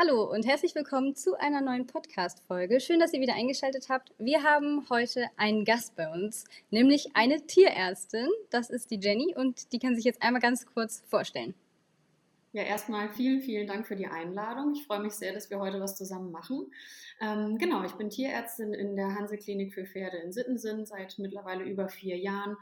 Hallo und herzlich willkommen zu einer neuen Podcast-Folge. Schön, dass ihr wieder eingeschaltet habt. Wir haben heute einen Gast bei uns, nämlich eine Tierärztin. Das ist die Jenny und die kann sich jetzt einmal ganz kurz vorstellen. Ja, erstmal vielen, vielen Dank für die Einladung. Ich freue mich sehr, dass wir heute was zusammen machen. Ähm, genau, ich bin Tierärztin in der Hanse-Klinik für Pferde in Sittensen seit mittlerweile über vier Jahren.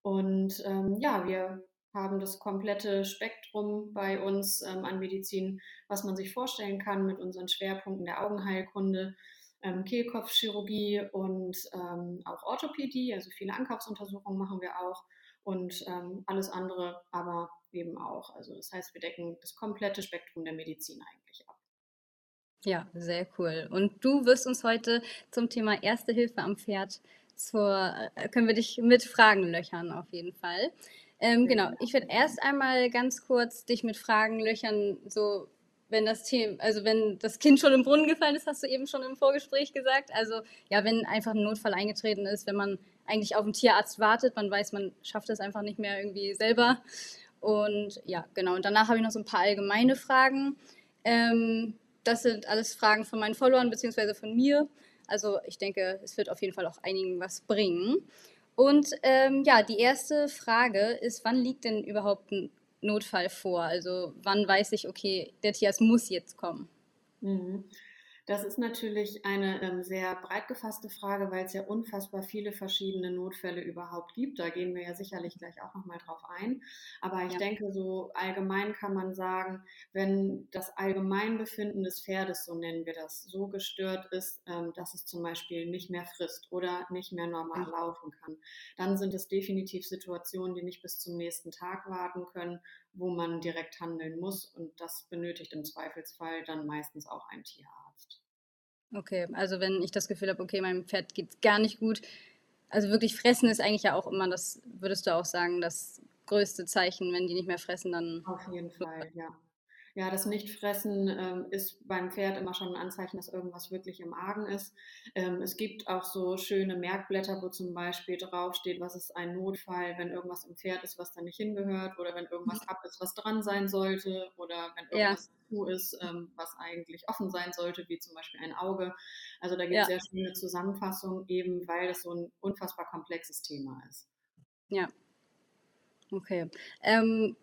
Und ähm, ja, wir haben das komplette Spektrum bei uns ähm, an Medizin, was man sich vorstellen kann mit unseren Schwerpunkten der Augenheilkunde, ähm, Kehlkopfchirurgie und ähm, auch Orthopädie. Also viele Ankaufsuntersuchungen machen wir auch und ähm, alles andere aber eben auch. Also das heißt, wir decken das komplette Spektrum der Medizin eigentlich ab. Ja, sehr cool. Und du wirst uns heute zum Thema Erste Hilfe am Pferd zur, äh, können wir dich mit Fragen löchern auf jeden Fall. Ähm, genau, ich würde erst einmal ganz kurz dich mit Fragen löchern, so wenn das Thema, also wenn das Kind schon im Brunnen gefallen ist, hast du eben schon im Vorgespräch gesagt. Also ja, wenn einfach ein Notfall eingetreten ist, wenn man eigentlich auf einen Tierarzt wartet, man weiß, man schafft es einfach nicht mehr irgendwie selber. Und ja, genau. Und danach habe ich noch so ein paar allgemeine Fragen. Ähm, das sind alles Fragen von meinen Followern beziehungsweise von mir. Also ich denke, es wird auf jeden Fall auch einigen was bringen. Und ähm, ja, die erste Frage ist, wann liegt denn überhaupt ein Notfall vor? Also wann weiß ich, okay, der Tierarzt muss jetzt kommen? Mhm. Das ist natürlich eine ähm, sehr breit gefasste Frage, weil es ja unfassbar viele verschiedene Notfälle überhaupt gibt. Da gehen wir ja sicherlich gleich auch nochmal drauf ein. Aber ich ja. denke, so allgemein kann man sagen, wenn das Allgemeinbefinden des Pferdes, so nennen wir das, so gestört ist, ähm, dass es zum Beispiel nicht mehr frisst oder nicht mehr normal mhm. laufen kann, dann sind es definitiv Situationen, die nicht bis zum nächsten Tag warten können, wo man direkt handeln muss. Und das benötigt im Zweifelsfall dann meistens auch ein Tierarzt. Okay, also wenn ich das Gefühl habe, okay, meinem Pferd geht gar nicht gut. Also wirklich fressen ist eigentlich ja auch immer das, würdest du auch sagen, das größte Zeichen, wenn die nicht mehr fressen, dann. Auf jeden Fall, ja. Ja, das Nichtfressen ähm, ist beim Pferd immer schon ein Anzeichen, dass irgendwas wirklich im Argen ist. Ähm, es gibt auch so schöne Merkblätter, wo zum Beispiel draufsteht, was ist ein Notfall, wenn irgendwas im Pferd ist, was da nicht hingehört oder wenn irgendwas ab ist, was dran sein sollte oder wenn irgendwas ja. zu ist, ähm, was eigentlich offen sein sollte, wie zum Beispiel ein Auge. Also da gibt es ja. sehr schöne Zusammenfassungen, eben weil das so ein unfassbar komplexes Thema ist. Ja. Okay. Ähm,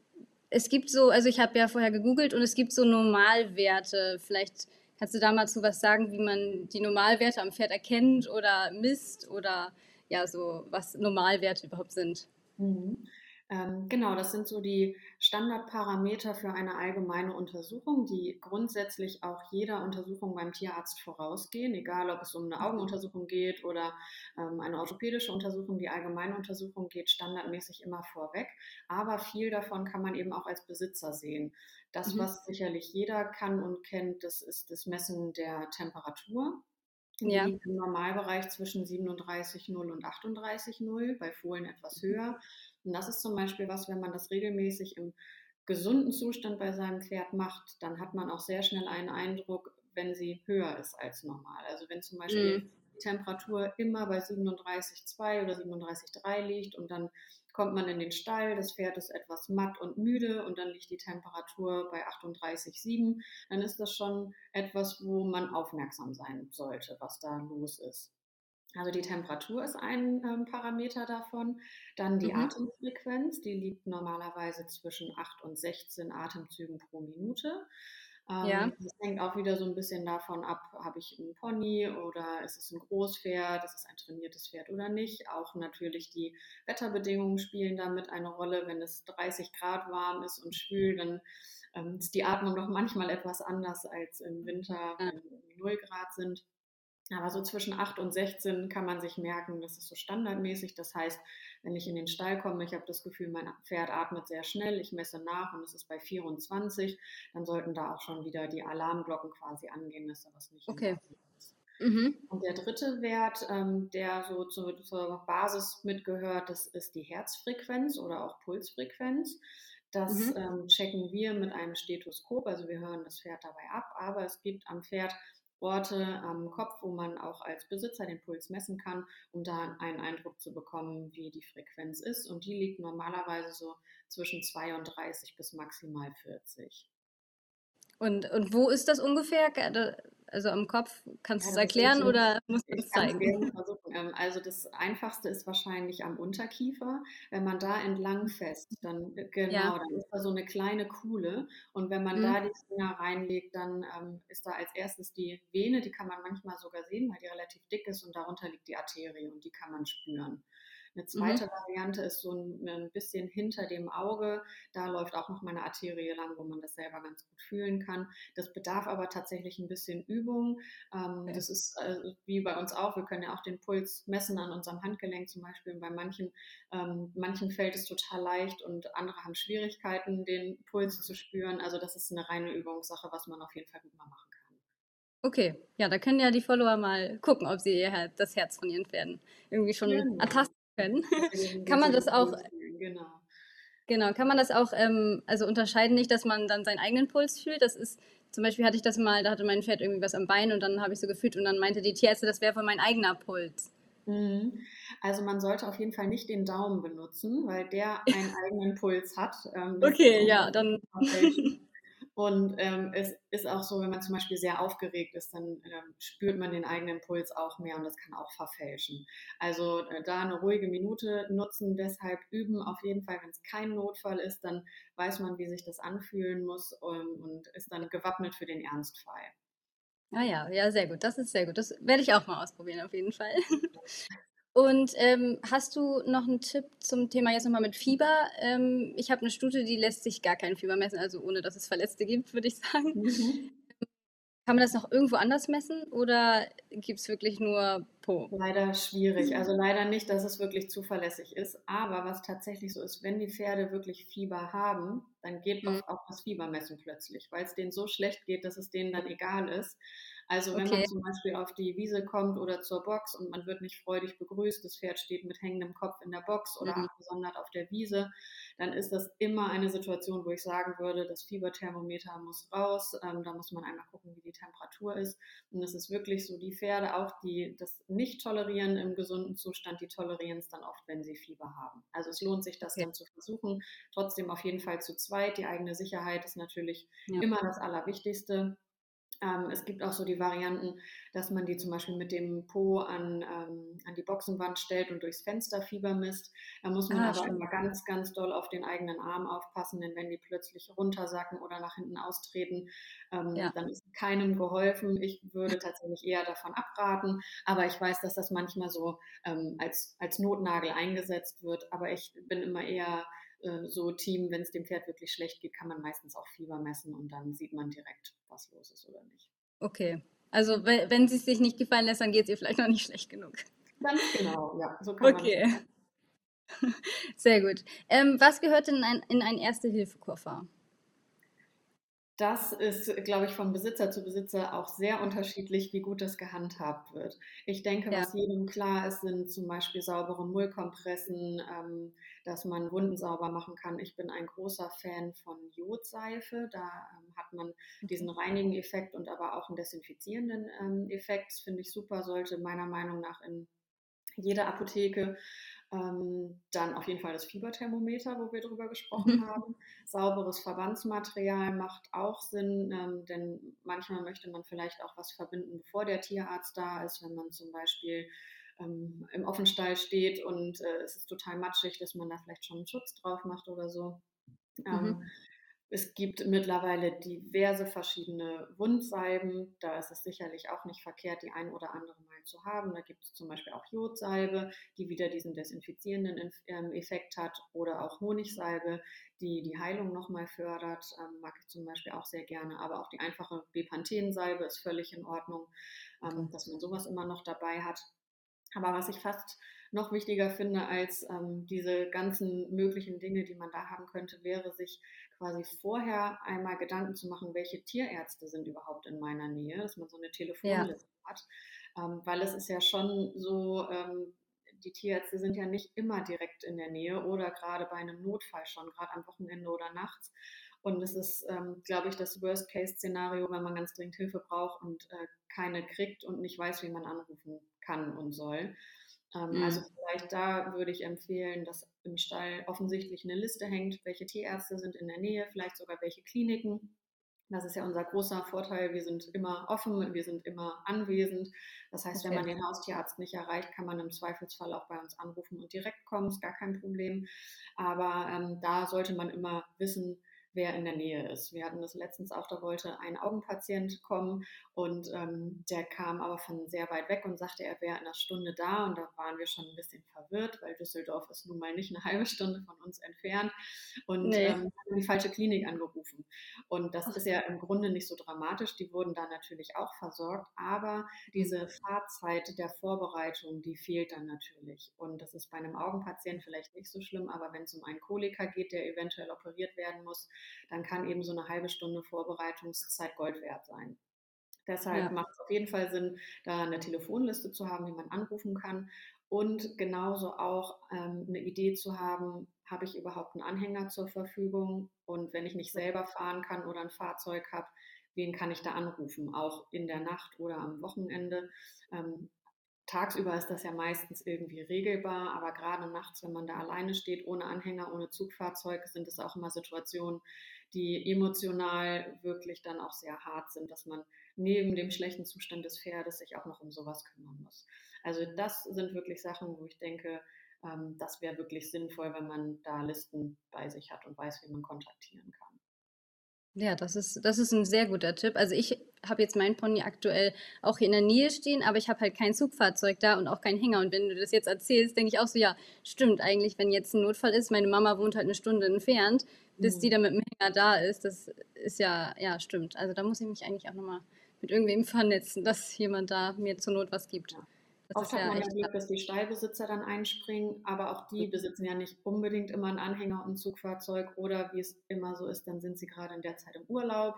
es gibt so, also ich habe ja vorher gegoogelt und es gibt so Normalwerte. Vielleicht kannst du da mal zu was sagen, wie man die Normalwerte am Pferd erkennt oder misst oder ja, so was Normalwerte überhaupt sind. Mhm. Ähm, genau, das sind so die Standardparameter für eine allgemeine Untersuchung, die grundsätzlich auch jeder Untersuchung beim Tierarzt vorausgehen, egal ob es um eine Augenuntersuchung geht oder ähm, eine orthopädische Untersuchung. Die allgemeine Untersuchung geht standardmäßig immer vorweg, aber viel davon kann man eben auch als Besitzer sehen. Das, mhm. was sicherlich jeder kann und kennt, das ist das Messen der Temperatur. Die ja. liegt im Normalbereich zwischen 37,0 und 38,0, bei Fohlen etwas mhm. höher. Und das ist zum Beispiel was, wenn man das regelmäßig im gesunden Zustand bei seinem Pferd macht, dann hat man auch sehr schnell einen Eindruck, wenn sie höher ist als normal. Also wenn zum Beispiel mm. die Temperatur immer bei 37,2 oder 37,3 liegt und dann kommt man in den Stall, das Pferd ist etwas matt und müde und dann liegt die Temperatur bei 38,7, dann ist das schon etwas, wo man aufmerksam sein sollte, was da los ist. Also die Temperatur ist ein ähm, Parameter davon. Dann die mhm. Atemfrequenz, die liegt normalerweise zwischen 8 und 16 Atemzügen pro Minute. Ähm, ja. Das hängt auch wieder so ein bisschen davon ab, habe ich einen Pony oder ist es ein Großpferd, ist es ein trainiertes Pferd oder nicht. Auch natürlich die Wetterbedingungen spielen damit eine Rolle. Wenn es 30 Grad warm ist und schwül, dann ähm, ist die Atmung noch manchmal etwas anders als im Winter, wenn ja. 0 Grad sind. Aber so zwischen 8 und 16 kann man sich merken, das ist so standardmäßig. Das heißt, wenn ich in den Stall komme, ich habe das Gefühl, mein Pferd atmet sehr schnell, ich messe nach und es ist bei 24, dann sollten da auch schon wieder die Alarmglocken quasi angehen, dass da was nicht okay. ist. Mhm. Und der dritte Wert, ähm, der so zu, zur Basis mitgehört, das ist die Herzfrequenz oder auch Pulsfrequenz. Das mhm. ähm, checken wir mit einem Stethoskop, also wir hören das Pferd dabei ab, aber es gibt am Pferd Orte am Kopf, wo man auch als Besitzer den Puls messen kann, um da einen Eindruck zu bekommen, wie die Frequenz ist. Und die liegt normalerweise so zwischen 32 bis maximal 40. Und, und wo ist das ungefähr? Also am Kopf, kannst du es erklären oder musst du es zeigen? Ähm, also das Einfachste ist wahrscheinlich am Unterkiefer. Wenn man da entlang fest, dann äh, genau, ja. dann ist da so eine kleine Kuhle. Und wenn man mhm. da die Finger reinlegt, dann ähm, ist da als erstes die Vene, die kann man manchmal sogar sehen, weil die relativ dick ist und darunter liegt die Arterie und die kann man spüren. Eine mhm. zweite mhm. Variante ist so ein, ein, bisschen hinter dem Auge. Da läuft auch noch mal eine Arterie lang, wo man das selber ganz gut fühlen kann. Das bedarf aber tatsächlich ein bisschen Übung. Ähm, okay. Das ist äh, wie bei uns auch. Wir können ja auch den Puls messen an unserem Handgelenk zum Beispiel. Und bei manchen, ähm, manchen fällt es total leicht und andere haben Schwierigkeiten, den Puls zu spüren. Also das ist eine reine Übungssache, was man auf jeden Fall gut mal machen kann. Okay, ja, da können ja die Follower mal gucken, ob sie das Herz von ihren Pferden irgendwie schon ertasten können. kann man das auch, genau. Genau, kann man das auch, ähm, also unterscheiden nicht, dass man dann seinen eigenen Puls fühlt. Das ist, zum Beispiel hatte ich das mal, da hatte mein Pferd irgendwie was am Bein und dann habe ich so gefühlt und dann meinte die Tierärzte, das wäre wohl mein eigener Puls. Mhm. Also man sollte auf jeden Fall nicht den Daumen benutzen, weil der einen eigenen Puls hat. Ähm, okay, ja, dann. Und ähm, es ist auch so, wenn man zum Beispiel sehr aufgeregt ist, dann ähm, spürt man den eigenen Puls auch mehr und das kann auch verfälschen. Also äh, da eine ruhige Minute nutzen, deshalb üben auf jeden Fall, wenn es kein Notfall ist, dann weiß man, wie sich das anfühlen muss ähm, und ist dann gewappnet für den Ernstfall. Ah ja, ja, sehr gut. Das ist sehr gut. Das werde ich auch mal ausprobieren, auf jeden Fall. Und ähm, hast du noch einen Tipp zum Thema jetzt nochmal mit Fieber? Ähm, ich habe eine Stute, die lässt sich gar kein Fieber messen, also ohne dass es Verletzte gibt, würde ich sagen. Mhm. Kann man das noch irgendwo anders messen oder gibt es wirklich nur Po? Leider schwierig. Also leider nicht, dass es wirklich zuverlässig ist. Aber was tatsächlich so ist, wenn die Pferde wirklich Fieber haben, dann geht mhm. auch das Fiebermessen plötzlich, weil es denen so schlecht geht, dass es denen dann egal ist. Also wenn okay. man zum Beispiel auf die Wiese kommt oder zur Box und man wird nicht freudig begrüßt, das Pferd steht mit hängendem Kopf in der Box oder mhm. abgesondert auf der Wiese, dann ist das immer eine Situation, wo ich sagen würde, das Fieberthermometer muss raus. Ähm, da muss man einmal gucken, wie die Temperatur ist. Und es ist wirklich so, die Pferde auch, die das nicht tolerieren im gesunden Zustand, die tolerieren es dann oft, wenn sie Fieber haben. Also es lohnt sich, das ja. dann zu versuchen. Trotzdem auf jeden Fall zu zweit. Die eigene Sicherheit ist natürlich ja. immer das Allerwichtigste. Ähm, es gibt auch so die Varianten, dass man die zum Beispiel mit dem Po an, ähm, an die Boxenwand stellt und durchs Fenster Fieber misst. Da muss man ah, aber immer ganz, ganz doll auf den eigenen Arm aufpassen, denn wenn die plötzlich runtersacken oder nach hinten austreten, ähm, ja. dann ist keinem geholfen. Ich würde tatsächlich eher davon abraten, aber ich weiß, dass das manchmal so ähm, als, als Notnagel eingesetzt wird, aber ich bin immer eher so Team, wenn es dem Pferd wirklich schlecht geht, kann man meistens auch Fieber messen und dann sieht man direkt, was los ist oder nicht. Okay. Also wenn, wenn sie es sich nicht gefallen lässt, dann geht es ihr vielleicht noch nicht schlecht genug. Ganz genau, ja. So kann okay. Sehr gut. Ähm, was gehört in ein, in einen Erste-Hilfe-Koffer? Das ist, glaube ich, von Besitzer zu Besitzer auch sehr unterschiedlich, wie gut das gehandhabt wird. Ich denke, ja. was jedem klar ist, sind zum Beispiel saubere Mullkompressen, ähm, dass man Wunden sauber machen kann. Ich bin ein großer Fan von Jodseife. Da ähm, hat man diesen reinigen Effekt und aber auch einen desinfizierenden ähm, Effekt. Finde ich super, sollte meiner Meinung nach in jeder Apotheke ähm, dann auf jeden Fall das Fieberthermometer, wo wir drüber gesprochen mhm. haben. Sauberes Verbandsmaterial macht auch Sinn, ähm, denn manchmal möchte man vielleicht auch was verbinden, bevor der Tierarzt da ist, wenn man zum Beispiel ähm, im Offenstall steht und äh, es ist total matschig, dass man da vielleicht schon einen Schutz drauf macht oder so. Ähm, mhm. Es gibt mittlerweile diverse verschiedene Wundsalben. Da ist es sicherlich auch nicht verkehrt, die ein oder andere mal zu haben. Da gibt es zum Beispiel auch Jodsalbe, die wieder diesen desinfizierenden ähm, Effekt hat, oder auch Honigsalbe, die die Heilung nochmal fördert. Ähm, mag ich zum Beispiel auch sehr gerne. Aber auch die einfache Bepanthensalbe ist völlig in Ordnung, ähm, dass man sowas immer noch dabei hat. Aber was ich fast noch wichtiger finde als ähm, diese ganzen möglichen Dinge, die man da haben könnte, wäre sich quasi vorher einmal Gedanken zu machen, welche Tierärzte sind überhaupt in meiner Nähe, dass man so eine Telefonliste ja. hat. Ähm, weil es ist ja schon so, ähm, die Tierärzte sind ja nicht immer direkt in der Nähe oder gerade bei einem Notfall schon, gerade am Wochenende oder nachts. Und es ist, ähm, glaube ich, das Worst-Case-Szenario, wenn man ganz dringend Hilfe braucht und äh, keine kriegt und nicht weiß, wie man anrufen kann und soll. Ähm, mhm. Also vielleicht da würde ich empfehlen, dass im Stall offensichtlich eine Liste hängt, welche Tierärzte sind in der Nähe, vielleicht sogar welche Kliniken. Das ist ja unser großer Vorteil. Wir sind immer offen, wir sind immer anwesend. Das heißt, wenn man den Haustierarzt nicht erreicht, kann man im Zweifelsfall auch bei uns anrufen und direkt kommen, ist gar kein Problem. Aber ähm, da sollte man immer wissen, wer in der Nähe ist. Wir hatten das letztens auch, da wollte ein Augenpatient kommen und ähm, der kam aber von sehr weit weg und sagte, er wäre in einer Stunde da und da waren wir schon ein bisschen verwirrt, weil Düsseldorf ist nun mal nicht eine halbe Stunde von uns entfernt und nee. ähm, haben die falsche Klinik angerufen. Und das ist ja im Grunde nicht so dramatisch, die wurden da natürlich auch versorgt, aber diese Fahrzeit der Vorbereitung, die fehlt dann natürlich. Und das ist bei einem Augenpatient vielleicht nicht so schlimm, aber wenn es um einen Koliker geht, der eventuell operiert werden muss, dann kann eben so eine halbe Stunde Vorbereitungszeit Gold wert sein. Deshalb ja. macht es auf jeden Fall Sinn, da eine Telefonliste zu haben, die man anrufen kann. Und genauso auch ähm, eine Idee zu haben, habe ich überhaupt einen Anhänger zur Verfügung? Und wenn ich nicht selber fahren kann oder ein Fahrzeug habe, wen kann ich da anrufen? Auch in der Nacht oder am Wochenende. Ähm, tagsüber ist das ja meistens irgendwie regelbar, aber gerade nachts, wenn man da alleine steht, ohne Anhänger, ohne Zugfahrzeug, sind es auch immer Situationen, die emotional wirklich dann auch sehr hart sind, dass man neben dem schlechten Zustand des Pferdes sich auch noch um sowas kümmern muss. Also das sind wirklich Sachen, wo ich denke, ähm, das wäre wirklich sinnvoll, wenn man da Listen bei sich hat und weiß, wie man kontaktieren kann. Ja, das ist, das ist ein sehr guter Tipp. Also ich habe jetzt meinen Pony aktuell auch hier in der Nähe stehen, aber ich habe halt kein Zugfahrzeug da und auch keinen Hänger. Und wenn du das jetzt erzählst, denke ich auch so, ja, stimmt eigentlich, wenn jetzt ein Notfall ist, meine Mama wohnt halt eine Stunde entfernt, bis mhm. die dann mit dem Hänger da ist, das ist ja, ja, stimmt. Also da muss ich mich eigentlich auch nochmal mit irgendwem vernetzen, dass jemand da mir zur Not was gibt. Ja. Das Oft hat ja man ja Glück, dass die Stallbesitzer dann einspringen, aber auch die besitzen ja nicht unbedingt immer einen Anhänger und ein Zugfahrzeug oder wie es immer so ist, dann sind sie gerade in der Zeit im Urlaub.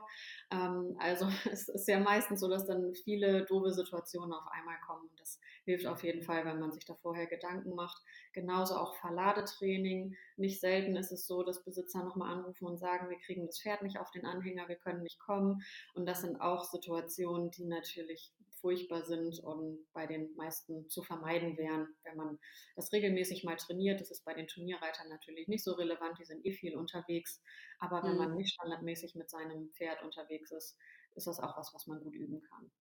Ähm, also es ist ja meistens so, dass dann viele doofe Situationen auf einmal kommen. Das hilft auf jeden Fall, wenn man sich da vorher Gedanken macht. Genauso auch Verladetraining. Nicht selten ist es so, dass Besitzer nochmal anrufen und sagen, wir kriegen das Pferd nicht auf den Anhänger, wir können nicht kommen. Und das sind auch Situationen, die natürlich furchtbar sind und bei den meisten zu vermeiden wären, wenn man das regelmäßig mal trainiert. Das ist bei den Turnierreitern natürlich nicht so relevant, die sind eh viel unterwegs. Aber wenn mhm. man nicht standardmäßig mit seinem Pferd unterwegs ist, ist das auch was, was man gut üben kann.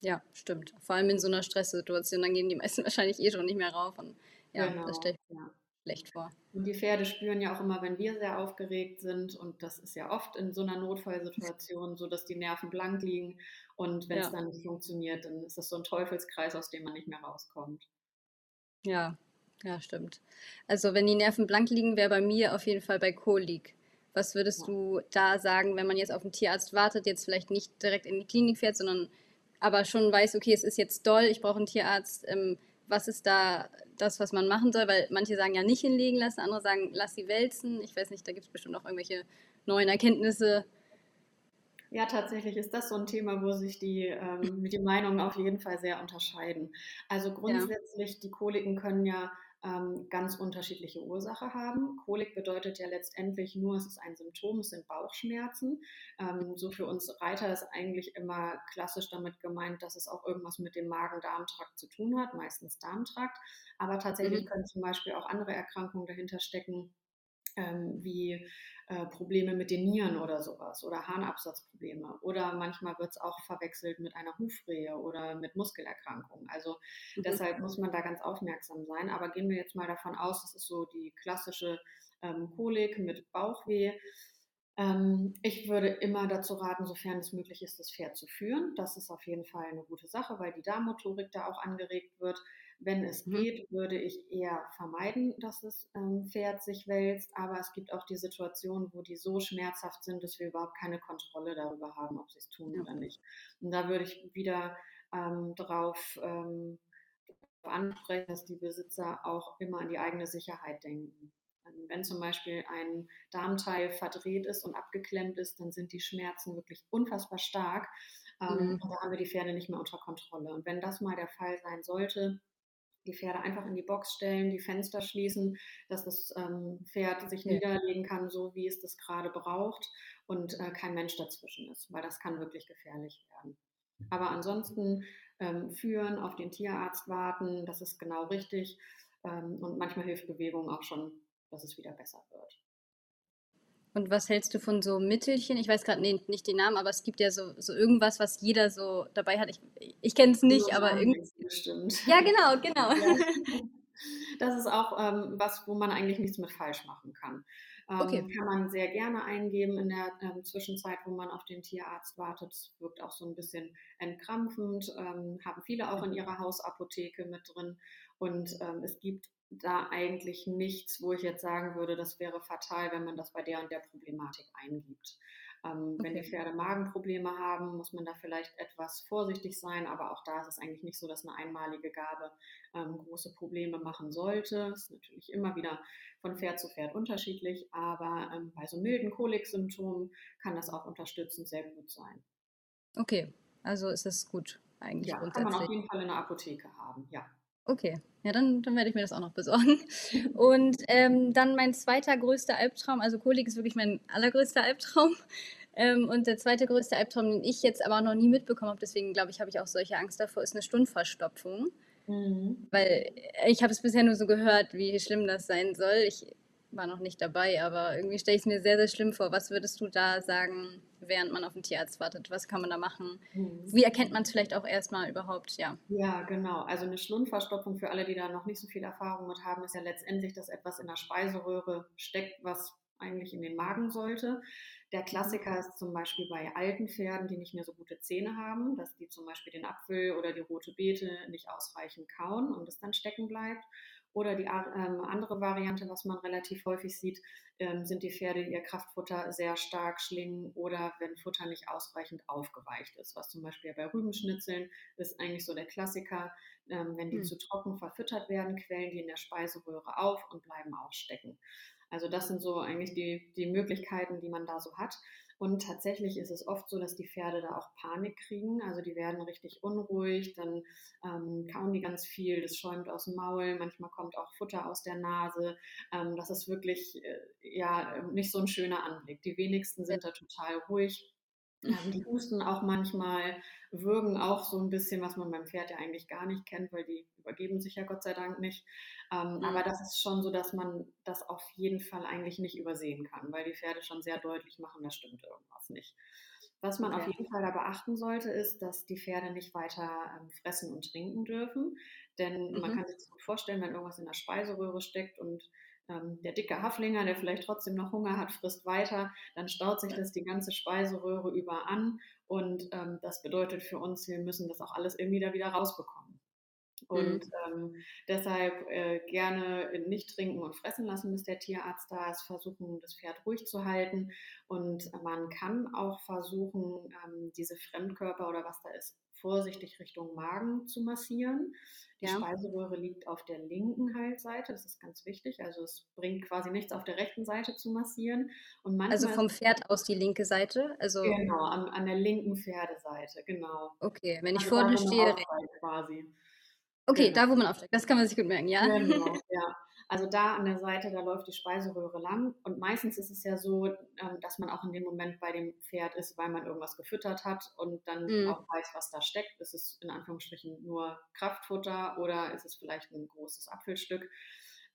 Ja, stimmt. Vor allem in so einer Stresssituation, dann gehen die meisten wahrscheinlich eh schon nicht mehr rauf. Und ja, genau, das stelle ich ja schlecht vor. Und die Pferde spüren ja auch immer, wenn wir sehr aufgeregt sind. Und das ist ja oft in so einer Notfallsituation so, dass die Nerven blank liegen. Und wenn es ja. dann nicht funktioniert, dann ist das so ein Teufelskreis, aus dem man nicht mehr rauskommt. Ja, ja, stimmt. Also wenn die Nerven blank liegen, wäre bei mir auf jeden Fall bei Kolik. Was würdest ja. du da sagen, wenn man jetzt auf den Tierarzt wartet, jetzt vielleicht nicht direkt in die Klinik fährt, sondern aber schon weiß, okay, es ist jetzt doll, ich brauche einen Tierarzt. Ähm, was ist da das, was man machen soll? Weil manche sagen ja nicht hinlegen lassen, andere sagen, lass sie wälzen. Ich weiß nicht, da gibt es bestimmt auch irgendwelche neuen Erkenntnisse. Ja, tatsächlich ist das so ein Thema, wo sich die, ähm, die Meinungen auf jeden Fall sehr unterscheiden. Also grundsätzlich, ja. die Koliken können ja ähm, ganz unterschiedliche Ursache haben. Kolik bedeutet ja letztendlich nur, es ist ein Symptom, es sind Bauchschmerzen. Ähm, so für uns Reiter ist eigentlich immer klassisch damit gemeint, dass es auch irgendwas mit dem Magen-Darm-Trakt zu tun hat, meistens Darmtrakt. Aber tatsächlich mhm. können zum Beispiel auch andere Erkrankungen dahinter stecken, ähm, wie äh, Probleme mit den Nieren oder sowas oder Harnabsatzprobleme. Oder manchmal wird es auch verwechselt mit einer Hufrehe oder mit Muskelerkrankungen. Also mhm. deshalb muss man da ganz aufmerksam sein. Aber gehen wir jetzt mal davon aus, das ist so die klassische ähm, Kolik mit Bauchweh. Ähm, ich würde immer dazu raten, sofern es möglich ist, das Pferd zu führen. Das ist auf jeden Fall eine gute Sache, weil die Darmmotorik da auch angeregt wird. Wenn es mhm. geht, würde ich eher vermeiden, dass das ähm, Pferd sich wälzt. Aber es gibt auch die Situationen, wo die so schmerzhaft sind, dass wir überhaupt keine Kontrolle darüber haben, ob sie es tun ja. oder nicht. Und da würde ich wieder ähm, darauf ähm, ansprechen, dass die Besitzer auch immer an die eigene Sicherheit denken. Ähm, wenn zum Beispiel ein Darmteil verdreht ist und abgeklemmt ist, dann sind die Schmerzen wirklich unfassbar stark. Ähm, mhm. Und da haben wir die Pferde nicht mehr unter Kontrolle. Und wenn das mal der Fall sein sollte, die Pferde einfach in die Box stellen, die Fenster schließen, dass das ähm, Pferd sich ja. niederlegen kann, so wie es das gerade braucht und äh, kein Mensch dazwischen ist, weil das kann wirklich gefährlich werden. Aber ansonsten ähm, führen, auf den Tierarzt warten, das ist genau richtig. Ähm, und manchmal hilft Bewegung auch schon, dass es wieder besser wird. Und was hältst du von so Mittelchen? Ich weiß gerade nee, nicht den Namen, aber es gibt ja so, so irgendwas, was jeder so dabei hat. Ich, ich kenne es nicht, aber irgendwie. Bestimmt. Ja, genau, genau. Ja. Das ist auch ähm, was, wo man eigentlich nichts mit falsch machen kann. Ähm, okay. Kann man sehr gerne eingeben in der ähm, Zwischenzeit, wo man auf den Tierarzt wartet. Es wirkt auch so ein bisschen entkrampfend, ähm, haben viele auch in ihrer Hausapotheke mit drin. Und ähm, es gibt da eigentlich nichts, wo ich jetzt sagen würde, das wäre fatal, wenn man das bei der und der Problematik eingibt. Ähm, okay. Wenn die Pferde Magenprobleme haben, muss man da vielleicht etwas vorsichtig sein, aber auch da ist es eigentlich nicht so, dass eine einmalige Gabe ähm, große Probleme machen sollte. Das ist natürlich immer wieder von Pferd zu Pferd unterschiedlich, aber ähm, bei so milden Koliksymptomen kann das auch unterstützend sehr gut sein. Okay, also ist es gut eigentlich ja. Kann man auf jeden Fall in der Apotheke haben, ja. Okay, ja, dann, dann werde ich mir das auch noch besorgen. Und ähm, dann mein zweiter größter Albtraum, also Kolik ist wirklich mein allergrößter Albtraum. Ähm, und der zweite größte Albtraum, den ich jetzt aber noch nie mitbekommen habe, deswegen glaube ich, habe ich auch solche Angst davor, ist eine Stundverstopfung. Mhm. Weil ich habe es bisher nur so gehört, wie schlimm das sein soll. Ich war noch nicht dabei, aber irgendwie stelle ich es mir sehr, sehr schlimm vor. Was würdest du da sagen, während man auf den Tierarzt wartet? Was kann man da machen? Mhm. Wie erkennt man es vielleicht auch erstmal überhaupt? Ja. ja, genau. Also eine Schlundverstopfung für alle, die da noch nicht so viel Erfahrung mit haben, ist ja letztendlich, dass etwas in der Speiseröhre steckt, was eigentlich in den Magen sollte. Der. Klassiker ist zum Beispiel bei alten Pferden, die nicht mehr so gute Zähne haben, dass die zum Beispiel den Apfel oder die rote Beete nicht ausreichend kauen und es dann stecken bleibt. Oder die ähm, andere Variante, was man relativ häufig sieht, ähm, sind die Pferde, die ihr Kraftfutter sehr stark schlingen oder wenn Futter nicht ausreichend aufgeweicht ist. Was zum Beispiel bei Rübenschnitzeln ist eigentlich so der Klassiker. Ähm, wenn die hm. zu trocken verfüttert werden, quellen die in der Speiseröhre auf und bleiben auch stecken. Also das sind so eigentlich die, die Möglichkeiten, die man da so hat. Und tatsächlich ist es oft so, dass die Pferde da auch Panik kriegen. Also die werden richtig unruhig, dann ähm, kauen die ganz viel, das schäumt aus dem Maul, manchmal kommt auch Futter aus der Nase. Ähm, das ist wirklich äh, ja nicht so ein schöner Anblick. Die wenigsten sind da total ruhig. Ähm, die husten auch manchmal, würgen auch so ein bisschen, was man beim Pferd ja eigentlich gar nicht kennt, weil die übergeben sich ja Gott sei Dank nicht. Ähm, mhm. Aber das ist schon so, dass man das auf jeden Fall eigentlich nicht übersehen kann, weil die Pferde schon sehr deutlich machen, da stimmt irgendwas nicht. Was man okay. auf jeden Fall da beachten sollte, ist, dass die Pferde nicht weiter ähm, fressen und trinken dürfen. Denn mhm. man kann sich das gut vorstellen, wenn irgendwas in der Speiseröhre steckt und ähm, der dicke Haflinger, der vielleicht trotzdem noch Hunger hat, frisst weiter, dann staut sich das die ganze Speiseröhre über an und ähm, das bedeutet für uns, wir müssen das auch alles irgendwie da wieder rausbekommen. Und mhm. ähm, deshalb äh, gerne nicht trinken und fressen lassen, bis der Tierarzt da ist, versuchen, das Pferd ruhig zu halten. Und man kann auch versuchen, ähm, diese Fremdkörper oder was da ist, vorsichtig Richtung Magen zu massieren. Die ja. Speiseröhre liegt auf der linken Halsseite, das ist ganz wichtig. Also es bringt quasi nichts auf der rechten Seite zu massieren. Und also vom Pferd aus die linke Seite? Also genau, an, an der linken Pferdeseite, genau. Okay, wenn ich also vor dir stehe. Quasi. Okay, genau. da wo man aufsteigt, das kann man sich gut merken, ja. Genau, ja. Also da an der Seite, da läuft die Speiseröhre lang. Und meistens ist es ja so, ähm, dass man auch in dem Moment bei dem Pferd ist, weil man irgendwas gefüttert hat und dann mhm. auch weiß, was da steckt. Ist es in Anführungsstrichen nur Kraftfutter oder ist es vielleicht ein großes Apfelstück?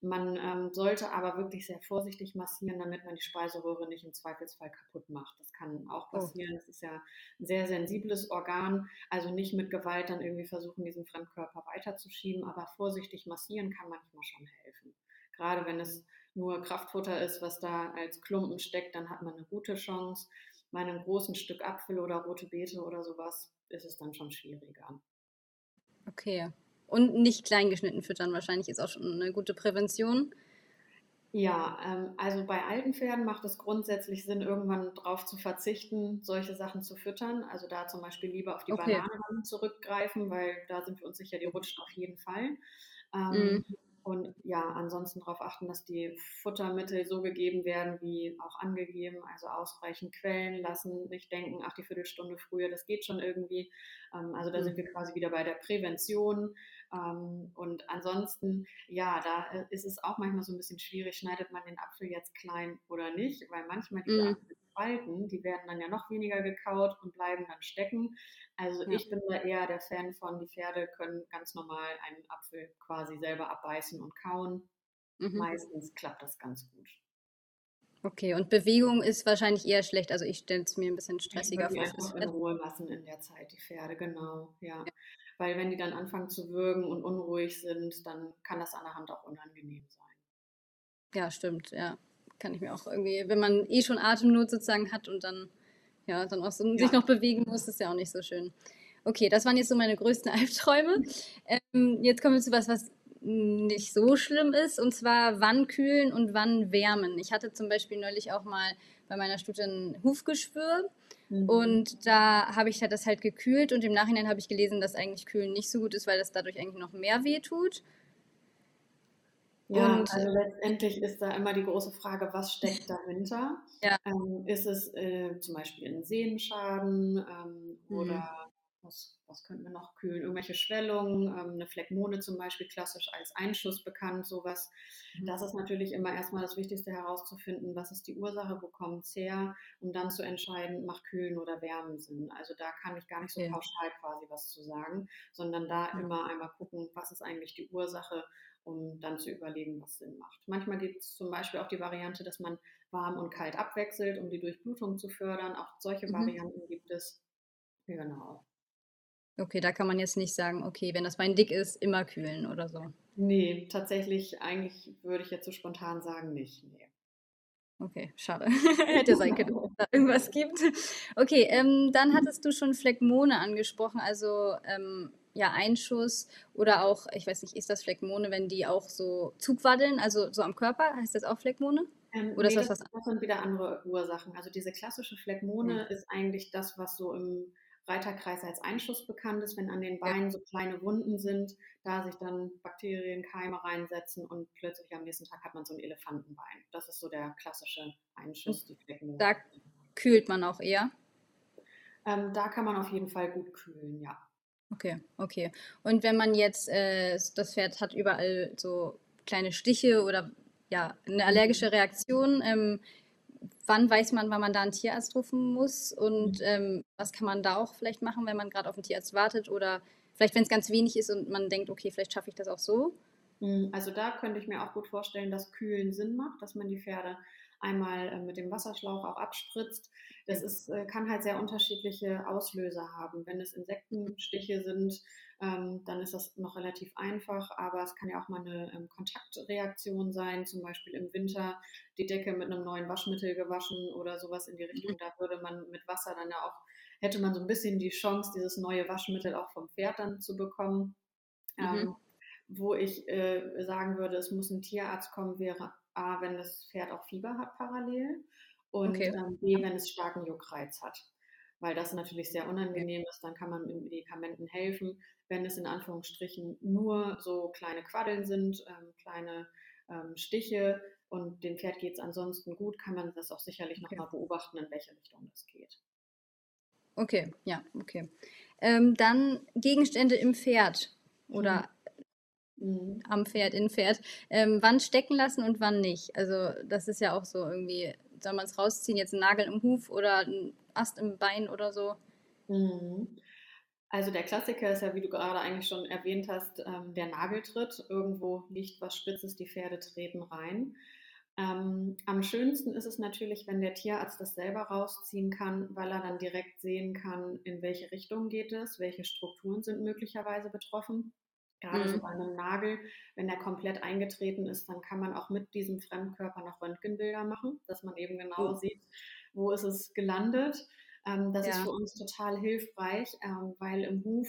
Man ähm, sollte aber wirklich sehr vorsichtig massieren, damit man die Speiseröhre nicht im Zweifelsfall kaputt macht. Das kann auch oh. passieren. Es oh. ist ja ein sehr sensibles Organ. Also nicht mit Gewalt dann irgendwie versuchen, diesen Fremdkörper weiterzuschieben, aber vorsichtig massieren kann manchmal schon helfen. Gerade wenn es nur Kraftfutter ist, was da als Klumpen steckt, dann hat man eine gute Chance. Bei einem großen Stück Apfel oder rote Beete oder sowas ist es dann schon schwieriger. Okay, und nicht kleingeschnitten füttern wahrscheinlich ist auch schon eine gute Prävention. Ja, ähm, also bei alten Pferden macht es grundsätzlich Sinn, irgendwann darauf zu verzichten, solche Sachen zu füttern. Also da zum Beispiel lieber auf die okay. Banane zurückgreifen, weil da sind wir uns sicher, die rutschen auf jeden Fall. Ähm, mm. Und ja, ansonsten darauf achten, dass die Futtermittel so gegeben werden, wie auch angegeben, also ausreichend Quellen lassen, nicht denken, ach, die Viertelstunde früher, das geht schon irgendwie. Ähm, also da sind wir mhm. quasi wieder bei der Prävention. Ähm, und ansonsten, ja, da äh, ist es auch manchmal so ein bisschen schwierig, schneidet man den Apfel jetzt klein oder nicht, weil manchmal diese mhm. Apfelspalten, die werden dann ja noch weniger gekaut und bleiben dann stecken. Also ja. ich bin da eher der Fan von, die Pferde können ganz normal einen Apfel quasi selber abbeißen und kauen. Mhm. Meistens klappt das ganz gut. Okay, und Bewegung ist wahrscheinlich eher schlecht. Also ich stelle es mir ein bisschen stressiger vor einfach in. Ruhe lassen in der Zeit, die Pferde, genau, ja. Weil wenn die dann anfangen zu würgen und unruhig sind, dann kann das an der Hand auch unangenehm sein. Ja, stimmt, ja. Kann ich mir auch irgendwie, wenn man eh schon Atemnot sozusagen hat und dann, ja, dann auch so, sich Ja. noch bewegen muss, ist ja auch nicht so schön. Okay, das waren jetzt so meine größten Albträume. Ähm, jetzt kommen wir zu was, was nicht so schlimm ist, und zwar wann kühlen und wann wärmen. Ich hatte zum Beispiel neulich auch mal bei meiner Stute ein Hufgeschwür Mhm. und da habe ich halt das halt gekühlt und im Nachhinein habe ich gelesen, dass eigentlich Kühlen nicht so gut ist, weil das dadurch eigentlich noch mehr weh tut. Ja, Und also letztendlich ist da immer die große Frage, was steckt dahinter? ja, Ähm, ist es äh, zum Beispiel ein Sehenschaden ähm, hm, oder was, was könnten wir noch kühlen? Irgendwelche Schwellungen, ähm, eine Phlegmone zum Beispiel, klassisch als Einschuss bekannt, sowas. Das ist natürlich immer erstmal das Wichtigste herauszufinden, was ist die Ursache, wo kommt es her, um dann zu entscheiden, macht Kühlen oder Wärmen Sinn. Also da kann ich gar nicht so okay. pauschal quasi was zu sagen, sondern da Hm, immer einmal gucken, was ist eigentlich die Ursache um dann zu überlegen, was Sinn macht. Manchmal gibt es zum Beispiel auch die Variante, dass man warm und kalt abwechselt, um die Durchblutung zu fördern. Auch solche Mhm. Varianten gibt es. Genau. Okay, da kann man jetzt nicht sagen, okay, wenn das Bein dick ist, immer kühlen oder so. Nee, tatsächlich, eigentlich würde ich jetzt so spontan sagen, nicht. Nee. Okay, schade. Hätte sein können, es da irgendwas gibt. Okay, ähm, dann hattest du schon Phlegmone angesprochen, also ähm, ja, Einschuss oder auch, ich weiß nicht, ist das Phlegmone, wenn die auch so Zugwaddeln, also so am Körper, heißt das auch Phlegmone? Ähm, Oder ist nee, das das, was das sind wieder andere Ursachen. Also diese klassische anderes? Phlegmone ist eigentlich das, was so im Reiterkreis als Einschuss bekannt ist, wenn an den Ja, Beinen so kleine Wunden sind, da sich dann Bakterien, Keime reinsetzen und plötzlich am nächsten Tag hat man so ein Elefantenbein. Das ist so der klassische Einschuss, die Phlegmone. da kühlt man auch eher. Ähm, da kann man auf jeden Fall gut kühlen, ja. Okay, okay. Und wenn man jetzt, äh, das Pferd hat überall so kleine Stiche oder ja, eine Mhm. allergische Reaktion, ähm, wann weiß man, wann man da einen Tierarzt rufen muss? Und ähm, was kann man da auch vielleicht machen, wenn man gerade auf den Tierarzt wartet? Oder vielleicht, wenn es ganz wenig ist und man denkt, okay, vielleicht schaffe ich das auch so? Hm, also da könnte ich mir auch gut vorstellen, dass Kühlen Sinn macht, dass man die Pferde einmal äh, mit dem Wasserschlauch auch abspritzt. Das ist, äh, kann halt sehr unterschiedliche Auslöser haben. Wenn es Insektenstiche sind, ähm, dann ist das noch relativ einfach, aber es kann ja auch mal eine ähm, Kontaktreaktion sein, zum Beispiel im Winter die Decke mit einem neuen Waschmittel gewaschen oder sowas in die Mhm. Richtung. Da würde man mit Wasser dann ja auch, hätte man so ein bisschen die Chance, dieses neue Waschmittel auch vom Pferd dann zu bekommen. Mhm. Ähm, wo ich äh, sagen würde, es muss ein Tierarzt kommen, wäre A, wenn das Pferd auch Fieber hat parallel und Okay. ähm, B, wenn es starken Juckreiz hat. Weil das natürlich sehr unangenehm ist, dann kann man mit Medikamenten helfen. Wenn es in Anführungsstrichen nur so kleine Quaddeln sind, ähm, kleine ähm, Stiche und dem Pferd geht es ansonsten gut, kann man das auch sicherlich Okay. nochmal beobachten, in welche Richtung das geht. Okay. Ja, okay. Ähm, dann Gegenstände im Pferd oder Mhm. Am Pferd, in Pferd. Ähm, wann stecken lassen und wann nicht? Also, das ist ja auch so irgendwie, soll man es rausziehen, jetzt ein Nagel im Huf oder ein Ast im Bein oder so? Mhm. Also der Klassiker ist ja, wie du gerade eigentlich schon erwähnt hast, ähm, der Nageltritt. Irgendwo liegt was Spitzes, die Pferde treten rein. Ähm, am schönsten ist es natürlich, wenn der Tierarzt das selber rausziehen kann, weil er dann direkt sehen kann, in welche Richtung geht es, welche Strukturen sind möglicherweise betroffen. Gerade so Mhm. bei einem Nagel, wenn der komplett eingetreten ist, dann kann man auch mit diesem Fremdkörper noch Röntgenbilder machen, dass man eben genau Oh, sieht, wo ist es gelandet. Ähm, das ist ja. für uns total hilfreich, ähm, weil im Huf,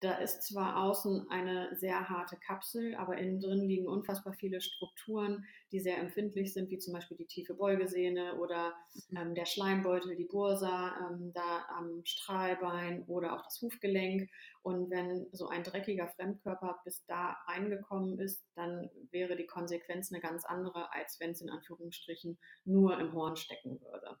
da ist zwar außen eine sehr harte Kapsel, aber innen drin liegen unfassbar viele Strukturen, die sehr empfindlich sind, wie zum Beispiel die tiefe Beugesehne oder Mhm. ähm, der Schleimbeutel, die Bursa, ähm, da am Strahlbein oder auch das Hufgelenk. Und wenn so ein dreckiger Fremdkörper bis da reingekommen ist, dann wäre die Konsequenz eine ganz andere, als wenn es in Anführungsstrichen nur im Horn stecken würde.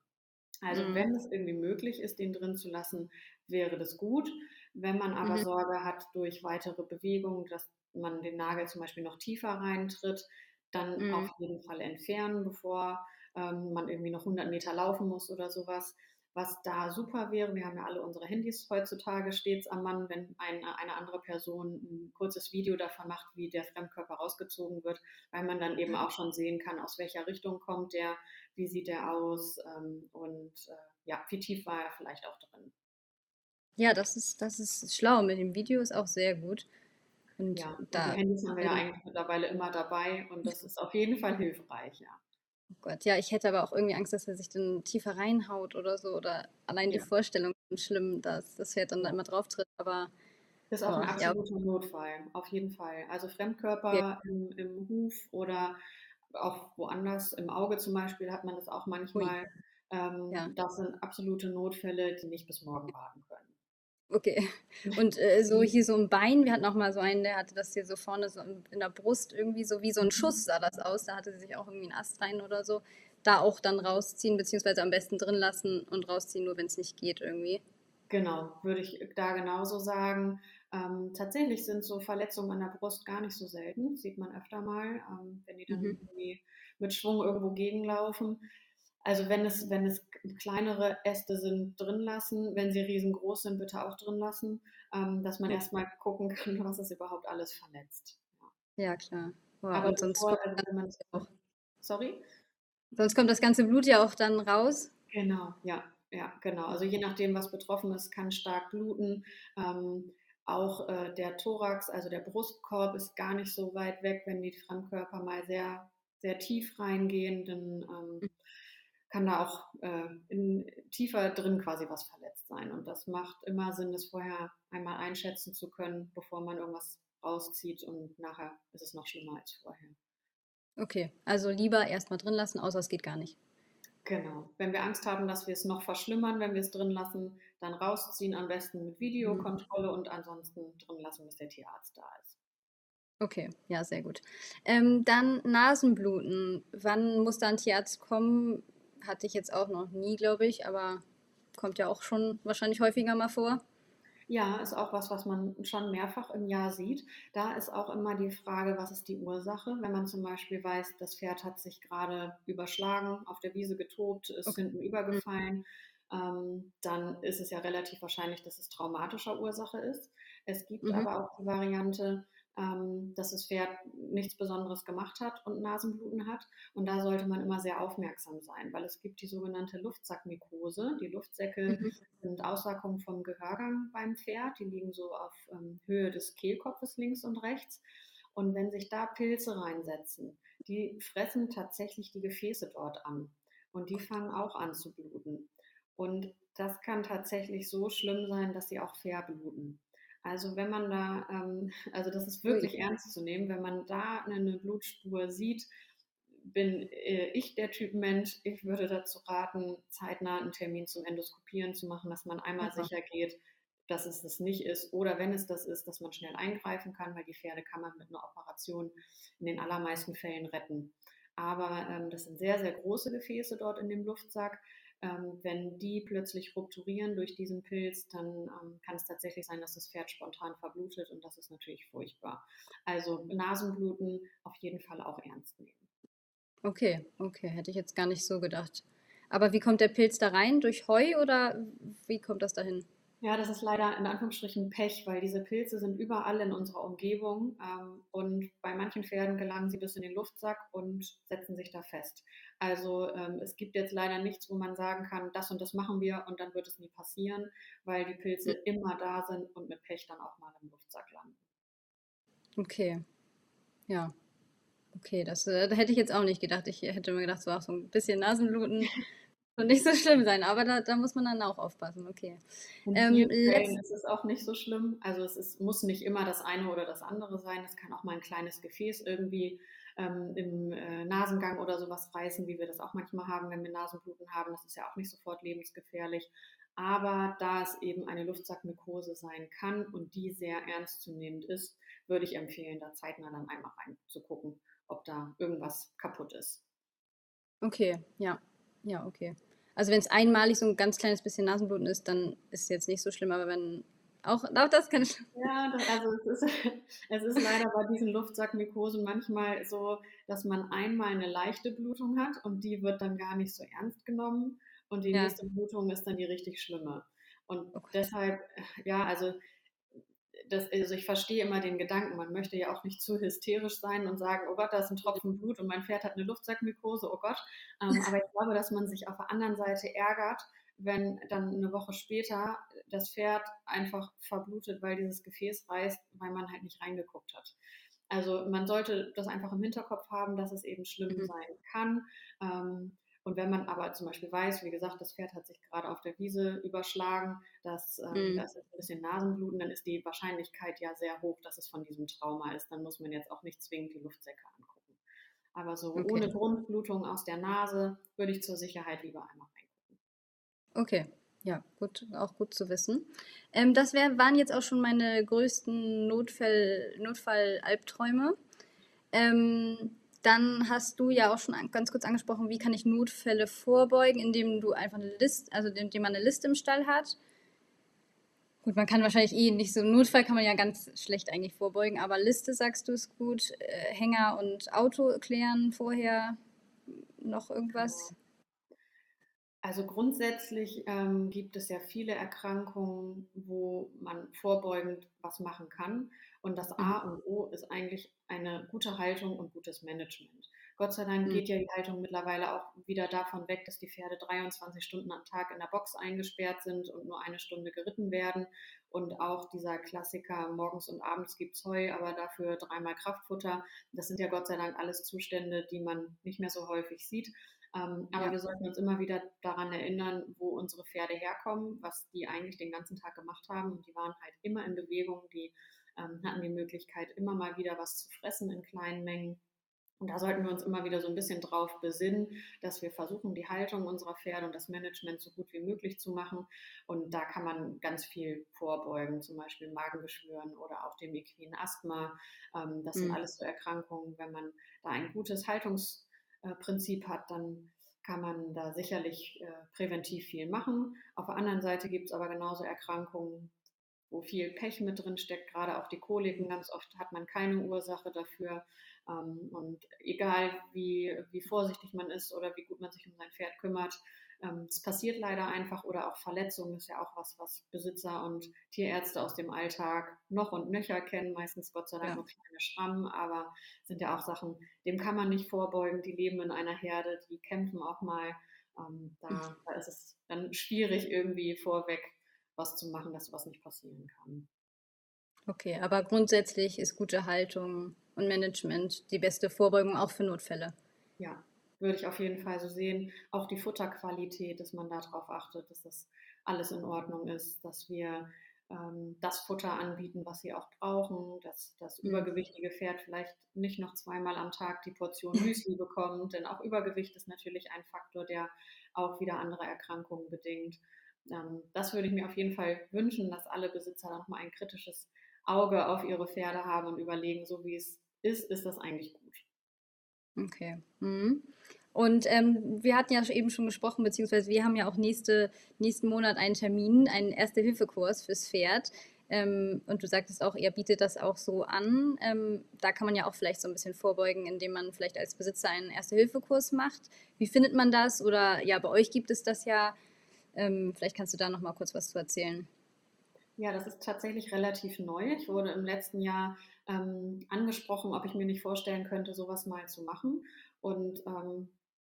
Also Mhm. wenn es irgendwie möglich ist, den drin zu lassen, wäre das gut. Wenn man aber Mhm. Sorge hat durch weitere Bewegungen, dass man den Nagel zum Beispiel noch tiefer reintritt, dann auf Mhm. jeden Fall entfernen, bevor ähm, man irgendwie noch 100 Meter laufen muss oder sowas. Was da super wäre, wir haben ja alle unsere Handys heutzutage stets am Mann, wenn eine, eine andere Person ein kurzes Video davon macht, wie der Fremdkörper rausgezogen wird, weil man dann eben auch schon sehen kann, aus welcher Richtung kommt der, wie sieht der aus ähm, und äh, ja, wie tief war er vielleicht auch drin. Ja, das ist, das ist schlau. Mit dem Video ist auch sehr gut. Und ja, da, die Handys haben wir ja eigentlich mittlerweile immer dabei und das ist auf jeden Fall hilfreich, ja. Oh Gott, ja, ich hätte aber auch irgendwie Angst, dass er sich dann tiefer reinhaut oder so. Oder allein ja. die Vorstellung ist schlimm, dass das Pferd dann da immer drauf tritt. Aber das ist auch ein absoluter ja. Notfall, auf jeden Fall. Also Fremdkörper ja. im, im Huf oder auch woanders, im Auge zum Beispiel, hat man das auch manchmal. Ähm. Das sind absolute Notfälle, die nicht bis morgen warten können. Okay. Und äh, so hier so im Bein, wir hatten auch mal so einen, der hatte das hier so vorne so in der Brust irgendwie so wie so ein Schuss sah das aus. Da hatte sie sich auch irgendwie einen Ast rein oder so. Da auch dann rausziehen, beziehungsweise am besten drin lassen und rausziehen, nur wenn es nicht geht irgendwie. Genau, würde ich da genauso sagen. Ähm, tatsächlich sind so Verletzungen an der Brust gar nicht so selten, sieht man öfter mal, ähm, wenn die dann mhm. irgendwie mit Schwung irgendwo gegenlaufen. Also wenn es, wenn es kleinere Äste sind, drin lassen. Wenn sie riesengroß sind, bitte auch drin lassen, ähm, dass man erstmal gucken kann, was ist überhaupt alles verletzt. Ja, ja klar. Wow, Aber sonst bevor, kommt also man auch, sorry? Sonst kommt das ganze Blut ja auch dann raus. Genau, ja, ja, genau. Also je nachdem, was betroffen ist, kann stark bluten. Ähm, auch äh, der Thorax, also der Brustkorb, ist gar nicht so weit weg, wenn die Fremdkörper mal sehr, sehr tief reingehen. Dann ähm, mhm kann da auch äh, in, tiefer drin quasi was verletzt sein. Und das macht immer Sinn, das vorher einmal einschätzen zu können, bevor man irgendwas rauszieht und nachher ist es noch schlimmer als vorher. Okay, also lieber erstmal drin lassen, außer es geht gar nicht. Genau. Wenn wir Angst haben, dass wir es noch verschlimmern, wenn wir es drin lassen, dann rausziehen, am besten mit Videokontrolle und ansonsten drin lassen, bis der Tierarzt da ist. Okay, ja, sehr gut. Ähm, dann Nasenbluten. Wann muss da ein Tierarzt kommen? Hatte ich jetzt auch noch nie, glaube ich, aber kommt ja auch schon wahrscheinlich häufiger mal vor. Ja, ist auch was, was man schon mehrfach im Jahr sieht. Da ist auch immer die Frage, was ist die Ursache? Wenn man zum Beispiel weiß, das Pferd hat sich gerade überschlagen, auf der Wiese getobt, ist okay. hinten übergefallen, ähm, dann ist es ja relativ wahrscheinlich, dass es traumatischer Ursache ist. Es gibt mhm. aber auch die Variante, ähm, dass das Pferd nichts Besonderes gemacht hat und Nasenbluten hat. Und da sollte man immer sehr aufmerksam sein, weil es gibt die sogenannte Luftsackmykose. Die Luftsäcke mhm. sind Auswirkungen vom Gehörgang beim Pferd. Die liegen so auf ähm, Höhe des Kehlkopfes links und rechts. Und wenn sich da Pilze reinsetzen, die fressen tatsächlich die Gefäße dort an. Und die fangen auch an zu bluten. Und das kann tatsächlich so schlimm sein, dass sie auch verbluten. Also wenn man da, ähm, also das ist wirklich Ui. ernst zu nehmen, wenn man da eine Blutspur sieht, bin äh, ich der Typ Mensch, ich würde dazu raten, zeitnah einen Termin zum Endoskopieren zu machen, dass man einmal Aha. sicher geht, dass es das nicht ist oder wenn es das ist, dass man schnell eingreifen kann, weil die Pferde kann man mit einer Operation in den allermeisten Fällen retten. Aber ähm, das sind sehr, sehr große Gefäße dort in dem Luftsack. Ähm, wenn die plötzlich rupturieren durch diesen Pilz, dann ähm, kann es tatsächlich sein, dass das Pferd spontan verblutet und das ist natürlich furchtbar. Also Nasenbluten auf jeden Fall auch ernst nehmen. Okay, okay, hätte ich jetzt gar nicht so gedacht. Aber wie kommt der Pilz da rein? Durch Heu oder wie kommt das dahin? Ja, das ist leider in Anführungsstrichen Pech, weil diese Pilze sind überall in unserer Umgebung ähm, und bei manchen Pferden gelangen sie bis in den Luftsack und setzen sich da fest. Also ähm, es gibt jetzt leider nichts, wo man sagen kann, das und das machen wir und dann wird es nie passieren, weil die Pilze mhm. immer da sind und mit Pech dann auch mal im Luftsack landen. Okay, ja. Okay, das äh, hätte ich jetzt auch nicht gedacht. Ich hätte mir gedacht, so auch so ein bisschen Nasenbluten und nicht so schlimm sein, aber da, da muss man dann auch aufpassen, okay. Ähm, Fällen ist es auch nicht so schlimm. Also es ist, muss nicht immer das eine oder das andere sein. Es kann auch mal ein kleines Gefäß irgendwie ähm, im äh, Nasengang oder sowas reißen, wie wir das auch manchmal haben, wenn wir Nasenbluten haben. Das ist ja auch nicht sofort lebensgefährlich. Aber da es eben eine Luftsackmykose sein kann und die sehr ernstzunehmend ist, würde ich empfehlen, da zeitnah dann einmal reinzugucken, ob da irgendwas kaputt ist. Okay, ja, ja, okay. Also wenn es einmalig so ein ganz kleines bisschen Nasenbluten ist, dann ist es jetzt nicht so schlimm, aber wenn auch, auch das kann ich. Ja, das, also es ist, es ist leider bei diesen Luftsackmykosen manchmal so, dass man einmal eine leichte Blutung hat und die wird dann gar nicht so ernst genommen. und die ja. nächste Blutung ist dann die richtig schlimme. Und okay. deshalb, ja, also das, also ich verstehe immer den Gedanken, man möchte ja auch nicht zu hysterisch sein und sagen, oh Gott, da ist ein Tropfen Blut und mein Pferd hat eine Luftsackmykose, oh Gott. Ähm, aber ich glaube, dass man sich auf der anderen Seite ärgert, wenn dann eine Woche später das Pferd einfach verblutet, weil dieses Gefäß reißt, weil man halt nicht reingeguckt hat. Also man sollte das einfach im Hinterkopf haben, dass es eben schlimm mhm. sein kann. Ähm, und wenn man aber zum Beispiel weiß, wie gesagt, das Pferd hat sich gerade auf der Wiese überschlagen, dass ähm, mhm. da ist ein bisschen Nasenbluten, dann ist die Wahrscheinlichkeit ja sehr hoch, dass es von diesem Trauma ist. Dann muss man jetzt auch nicht zwingend die Luftsäcke angucken. Aber so okay. ohne Grundblutung aus der Nase würde ich zur Sicherheit lieber einmal reingucken. Okay, ja, gut, auch gut zu wissen. Ähm, das wär, waren jetzt auch schon meine größten Notfall, Notfall-Albträume. Ähm, dann hast du ja auch schon ganz kurz angesprochen, wie kann ich Notfälle vorbeugen, indem du einfach eine Liste, also indem man eine Liste im Stall hat. Gut, man kann wahrscheinlich eh nicht so, Notfall kann man ja ganz schlecht eigentlich vorbeugen, aber Liste sagst du ist gut, äh, Hänger und Auto klären vorher, noch irgendwas? Also grundsätzlich ähm, gibt es ja viele Erkrankungen, wo man vorbeugend was machen kann. Und das A mhm. und O ist eigentlich eine gute Haltung und gutes Management. Gott sei Dank mhm. geht ja die Haltung mittlerweile auch wieder davon weg, dass die Pferde 23 Stunden am Tag in der Box eingesperrt sind und nur eine Stunde geritten werden. Und auch dieser Klassiker, morgens und abends gibt es Heu, aber dafür dreimal Kraftfutter. Das sind ja Gott sei Dank alles Zustände, die man nicht mehr so häufig sieht. Ähm, aber ja. wir sollten uns immer wieder daran erinnern, wo unsere Pferde herkommen, was die eigentlich den ganzen Tag gemacht haben. Und die waren halt immer in Bewegung, die ähm, hatten die Möglichkeit, immer mal wieder was zu fressen in kleinen Mengen. Und da sollten wir uns immer wieder so ein bisschen drauf besinnen, dass wir versuchen, die Haltung unserer Pferde und das Management so gut wie möglich zu machen. Und da kann man ganz viel vorbeugen, zum Beispiel Magengeschwüren oder auch dem equinen Asthma. Ähm, das sind mhm. alles so Erkrankungen. Wenn man da ein gutes Haltungsprinzip hat, dann kann man da sicherlich äh, präventiv viel machen. Auf der anderen Seite gibt es aber genauso Erkrankungen, wo viel Pech mit drin steckt, gerade auch die Koliken. Ganz oft hat man keine Ursache dafür. Ähm, und egal wie, wie vorsichtig man ist oder wie gut man sich um sein Pferd kümmert, ähm, es passiert leider einfach oder auch Verletzungen ist ja auch was, was Besitzer und Tierärzte aus dem Alltag noch und nöcher kennen. Meistens Gott sei Dank ja. nur kleine Schrammen, aber sind ja auch Sachen, dem kann man nicht vorbeugen. Die leben in einer Herde, die kämpfen auch mal. Ähm, da, da ist es dann schwierig irgendwie vorweg was zu machen, dass sowas nicht passieren kann. Okay, aber grundsätzlich ist gute Haltung und Management die beste Vorbeugung auch für Notfälle. Ja, würde ich auf jeden Fall so sehen. Auch die Futterqualität, dass man darauf achtet, dass das alles in Ordnung ist, dass wir ähm, das Futter anbieten, was sie auch brauchen, dass das mhm. übergewichtige Pferd vielleicht nicht noch zweimal am Tag die Portion Müsli bekommt, denn auch Übergewicht ist natürlich ein Faktor, der auch wieder andere Erkrankungen bedingt. Ähm, das würde ich mir auf jeden Fall wünschen, dass alle Besitzer noch mal ein kritisches Auge auf ihre Pferde haben und überlegen, so wie es ist, ist das eigentlich gut. Okay. Mhm. Und ähm, wir hatten ja eben schon gesprochen, beziehungsweise wir haben ja auch nächste, nächsten Monat einen Termin, einen Erste-Hilfe-Kurs fürs Pferd. Ähm, und du sagtest auch, ihr bietet das auch so an. Ähm, da kann man ja auch vielleicht so ein bisschen vorbeugen, indem man vielleicht als Besitzer einen Erste-Hilfe-Kurs macht. Wie findet man das? Oder ja, bei euch gibt es das ja. Ähm, vielleicht kannst du da noch mal kurz was zu erzählen. Ja, das ist tatsächlich relativ neu. Ich wurde im letzten Jahr ähm, angesprochen, ob ich mir nicht vorstellen könnte, sowas mal zu machen. Und ähm,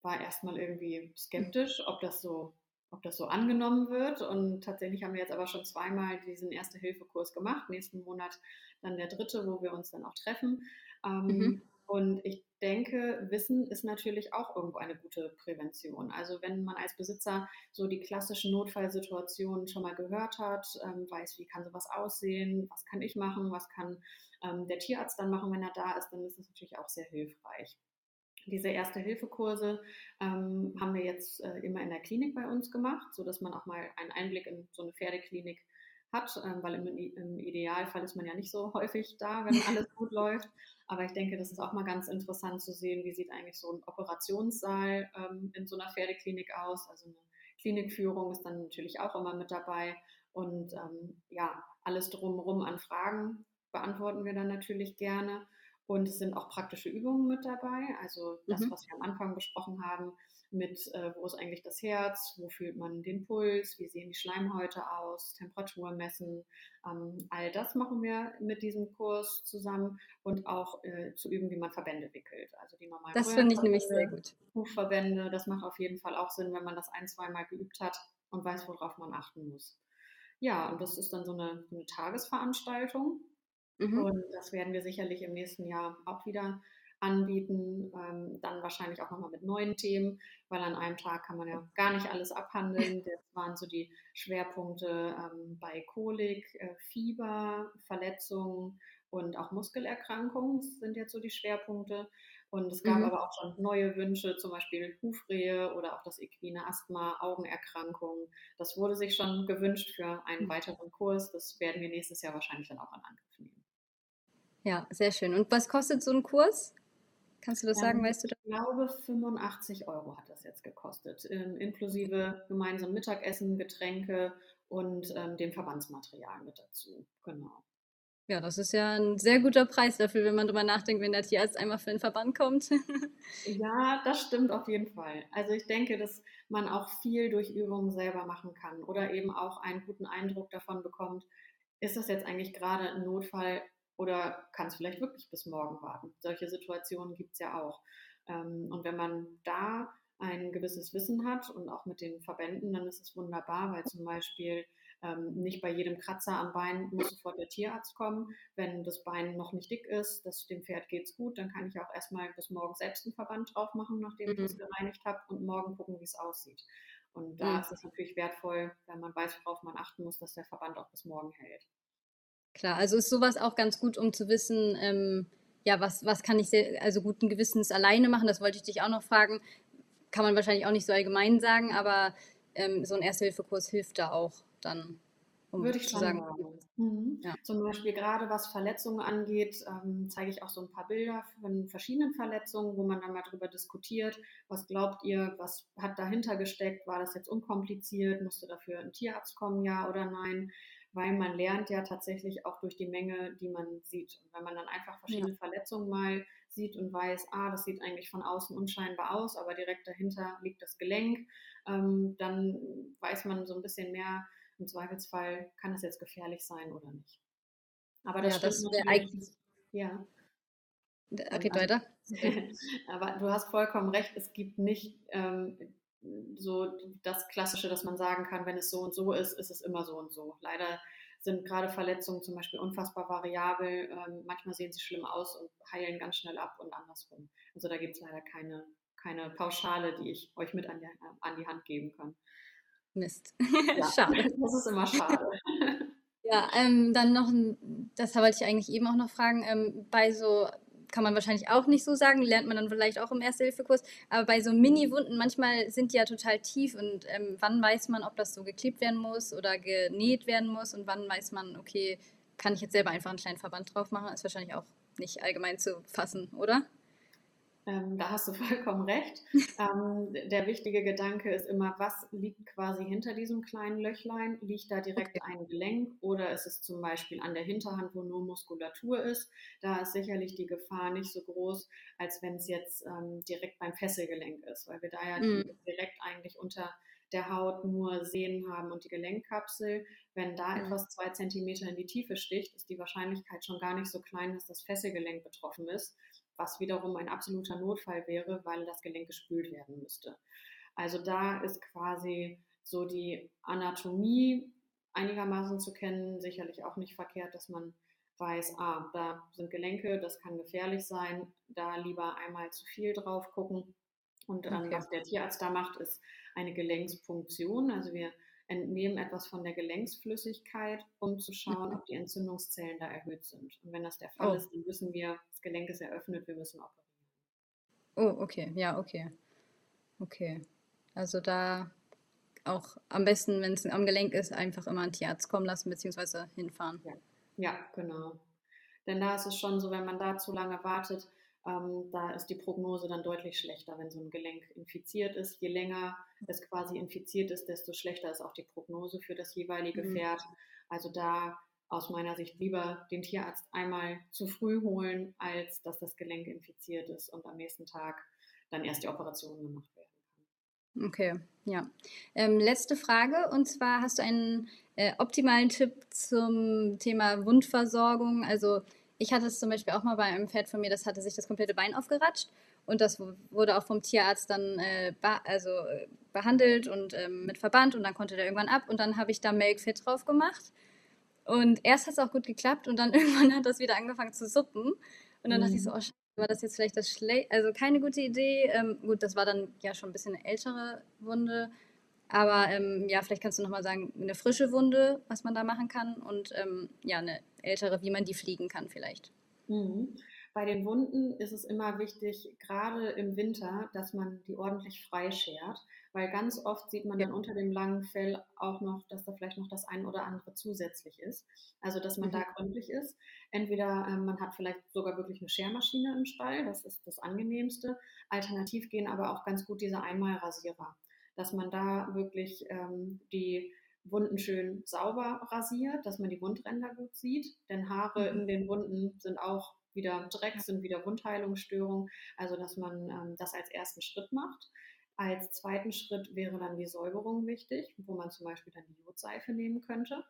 war erstmal irgendwie skeptisch, ob das so ob das so angenommen wird. Und tatsächlich haben wir jetzt aber schon zweimal diesen Erste-Hilfe-Kurs gemacht. Nächsten Monat dann der dritte, wo wir uns dann auch treffen. Ähm, mhm. Und ich denke, Wissen ist natürlich auch irgendwo eine gute Prävention. Also wenn man als Besitzer so die klassischen Notfallsituationen schon mal gehört hat, ähm, weiß, wie kann sowas aussehen, was kann ich machen, was kann ähm, der Tierarzt dann machen, wenn er da ist, dann ist das natürlich auch sehr hilfreich. Diese Erste-Hilfe-Kurse ähm, haben wir jetzt äh, immer in der Klinik bei uns gemacht, sodass man auch mal einen Einblick in so eine Pferdeklinik hat, ähm, weil im, im, Idealfall ist man ja nicht so häufig da, wenn alles gut läuft. Aber ich denke, das ist auch mal ganz interessant zu sehen, wie sieht eigentlich so ein Operationssaal ähm, in so einer Pferdeklinik aus. Also eine Klinikführung ist dann natürlich auch immer mit dabei. Und ähm, ja, alles drumherum an Fragen beantworten wir dann natürlich gerne. Und es sind auch praktische Übungen mit dabei. Also das, Mhm. was wir am Anfang besprochen haben, mit äh, wo ist eigentlich das Herz, wo fühlt man den Puls, wie sehen die Schleimhäute aus, Temperatur messen. Ähm, all das machen wir mit diesem Kurs zusammen und auch äh, zu üben, wie man Verbände wickelt. Also die normalen Das finde ich nämlich sehr gut. Hufverbände, das macht auf jeden Fall auch Sinn, wenn man das ein, zweimal geübt hat und weiß, worauf man achten muss. Ja, und das ist dann so eine, eine Tagesveranstaltung. Mhm. Und das werden wir sicherlich im nächsten Jahr auch wieder anbieten. Ähm, dann wahrscheinlich auch nochmal mit neuen Themen, weil an einem Tag kann man ja gar nicht alles abhandeln. Das waren so die Schwerpunkte ähm, bei Kolik, äh, Fieber, Verletzungen und auch Muskelerkrankungen. Sind jetzt so die Schwerpunkte. Und es gab Mhm. aber auch schon neue Wünsche, zum Beispiel Hufrehe oder auch das equine Asthma, Augenerkrankungen. Das wurde sich schon gewünscht für einen Mhm. weiteren Kurs. Das werden wir nächstes Jahr wahrscheinlich dann auch in Angriff nehmen. Ja, sehr schön. Und was kostet so ein Kurs? Kannst du das sagen, Ähm, weißt du ich das? glaube, 85 Euro hat das jetzt gekostet, ähm, inklusive gemeinsam Mittagessen, Getränke und ähm, dem Verbandsmaterial mit dazu. Genau. Ja, das ist ja ein sehr guter Preis dafür, wenn man drüber nachdenkt, wenn der Tierarzt einmal für den Verband kommt. Ja, das stimmt auf jeden Fall. Also ich denke, dass man auch viel durch Übungen selber machen kann oder eben auch einen guten Eindruck davon bekommt, ist das jetzt eigentlich gerade ein Notfall oder kann es vielleicht wirklich bis morgen warten? Solche Situationen gibt es ja auch. Ähm, und wenn man da ein gewisses Wissen hat und auch mit den Verbänden, dann ist es wunderbar, weil zum Beispiel ähm, nicht bei jedem Kratzer am Bein muss sofort der Tierarzt kommen. Wenn das Bein noch nicht dick ist, das, dem Pferd geht es gut, dann kann ich auch erstmal bis morgen selbst einen Verband drauf machen, nachdem ich Mhm. es gereinigt habe und morgen gucken, wie es aussieht. Und da Mhm. ist es natürlich wertvoll, wenn man weiß, worauf man achten muss, dass der Verband auch bis morgen hält. Klar, also ist sowas auch ganz gut, um zu wissen, ähm, ja, was, was kann ich sehr, also guten Gewissens alleine machen? Das wollte ich dich auch noch fragen. Kann man wahrscheinlich auch nicht so allgemein sagen, aber ähm, so ein Erste-Hilfe-Kurs hilft da auch dann, um Würde ich zu schon sagen, sagen. Mhm. ja. Zum Beispiel gerade was Verletzungen angeht, ähm, zeige ich auch so ein paar Bilder von verschiedenen Verletzungen, wo man dann mal drüber diskutiert. Was glaubt ihr, was hat dahinter gesteckt? War das jetzt unkompliziert? Musste dafür ein Tierarzt kommen, ja oder nein? Weil man lernt ja tatsächlich auch durch die Menge, die man sieht. Und wenn man dann einfach Ja. verschiedene Verletzungen mal sieht und weiß, ah, das sieht eigentlich von außen unscheinbar aus, aber direkt dahinter liegt das Gelenk, ähm, dann weiß man so ein bisschen mehr, im Zweifelsfall kann es jetzt gefährlich sein oder nicht. Aber das Ja, das wäre eigentlich. Ja, also, weiter. aber du hast vollkommen recht, es gibt nicht ähm, so das Klassische, dass man sagen kann, wenn es so und so ist, ist es immer so und so. Leider sind gerade Verletzungen zum Beispiel unfassbar variabel. Ähm, manchmal sehen sie schlimm aus und heilen ganz schnell ab und andersrum. Also da gibt es leider keine, keine Pauschale, die ich euch mit an die, an die Hand geben kann. Mist. Ja, Schade. das ist immer schade. Ja, ähm, dann noch ein, das wollte ich eigentlich eben auch noch fragen, ähm, bei so, kann man wahrscheinlich auch nicht so sagen, lernt man dann vielleicht auch im Erste-Hilfe-Kurs, aber bei so Mini-Wunden, manchmal sind die ja total tief und ähm, wann weiß man, ob das so geklebt werden muss oder genäht werden muss und wann weiß man, okay, kann ich jetzt selber einfach einen kleinen Verband drauf machen, ist wahrscheinlich auch nicht allgemein zu fassen, oder? Ähm, da hast du vollkommen recht. Ähm, der wichtige Gedanke ist immer, was liegt quasi hinter diesem kleinen Löchlein? Liegt da direkt Okay. ein Gelenk oder ist es zum Beispiel an der Hinterhand, wo nur Muskulatur ist? Da ist sicherlich die Gefahr nicht so groß, als wenn es jetzt ähm, direkt beim Fesselgelenk ist, weil wir da ja Mhm. direkt eigentlich unter der Haut nur Sehnen haben und die Gelenkkapsel. Wenn da Mhm. etwas zwei Zentimeter in die Tiefe sticht, ist die Wahrscheinlichkeit schon gar nicht so klein, dass das Fesselgelenk betroffen ist was wiederum ein absoluter Notfall wäre, weil das Gelenk gespült werden müsste. Also da ist quasi so die Anatomie einigermaßen zu kennen, sicherlich auch nicht verkehrt, dass man weiß, ah, da sind Gelenke, das kann gefährlich sein, da lieber einmal zu viel drauf gucken. Und ähm, Okay. was der Tierarzt da macht, ist eine Gelenkspunktion. Also wir entnehmen etwas von der Gelenksflüssigkeit, um zu schauen, ob die Entzündungszellen da erhöht sind. Und wenn das der Fall Oh. ist, dann wissen wir, das Gelenk ist eröffnet, wir müssen operieren. Oh, okay, ja, okay. Okay. Also da auch am besten, wenn es am Gelenk ist, einfach immer einen Tierarzt kommen lassen, beziehungsweise hinfahren. Ja, ja genau. Denn da ist es schon so, wenn man da zu lange wartet, ähm, da ist die Prognose dann deutlich schlechter, wenn so ein Gelenk infiziert ist. Je länger es quasi infiziert ist, desto schlechter ist auch die Prognose für das jeweilige Mhm. Pferd. Also da aus meiner Sicht lieber den Tierarzt einmal zu früh holen, als dass das Gelenk infiziert ist und am nächsten Tag dann erst die Operation gemacht werden kann. Okay, ja. Ähm, letzte Frage, und zwar hast du einen äh, optimalen Tipp zum Thema Wundversorgung? Also ich hatte es zum Beispiel auch mal bei einem Pferd von mir, das hatte sich das komplette Bein aufgeratscht und das wurde auch vom Tierarzt dann äh, also, äh, behandelt und ähm, mit Verband und dann konnte der irgendwann ab und dann habe ich da Milk Fit drauf gemacht und erst hat es auch gut geklappt und dann irgendwann hat das wieder angefangen zu suppen. Und dann mhm. dachte ich so, mhm. oh, war das jetzt vielleicht das schlecht, also keine gute Idee. Ähm, gut, das war dann ja schon ein bisschen eine ältere Wunde. Aber ähm, ja, vielleicht kannst du nochmal sagen, eine frische Wunde, was man da machen kann und ähm, ja, eine ältere, wie man die fliegen kann vielleicht. Mhm. Bei den Wunden ist es immer wichtig, gerade im Winter, dass man die ordentlich freischert, weil ganz oft sieht man dann unter dem langen Fell auch noch, dass da vielleicht noch das ein oder andere zusätzlich ist. Also, dass man mhm. da gründlich ist. Entweder äh, man hat vielleicht sogar wirklich eine Schermaschine im Stall, das ist das angenehmste. Alternativ gehen aber auch ganz gut diese Einmalrasierer, dass man da wirklich ähm, die Wunden schön sauber rasiert, dass man die Wundränder gut sieht, denn Haare mhm. in den Wunden sind auch wieder Dreck, sind wieder Wundheilungsstörungen. Also, dass man ähm, das als ersten Schritt macht. Als zweiten Schritt wäre dann die Säuberung wichtig, wo man zum Beispiel dann die Jodseife nehmen könnte.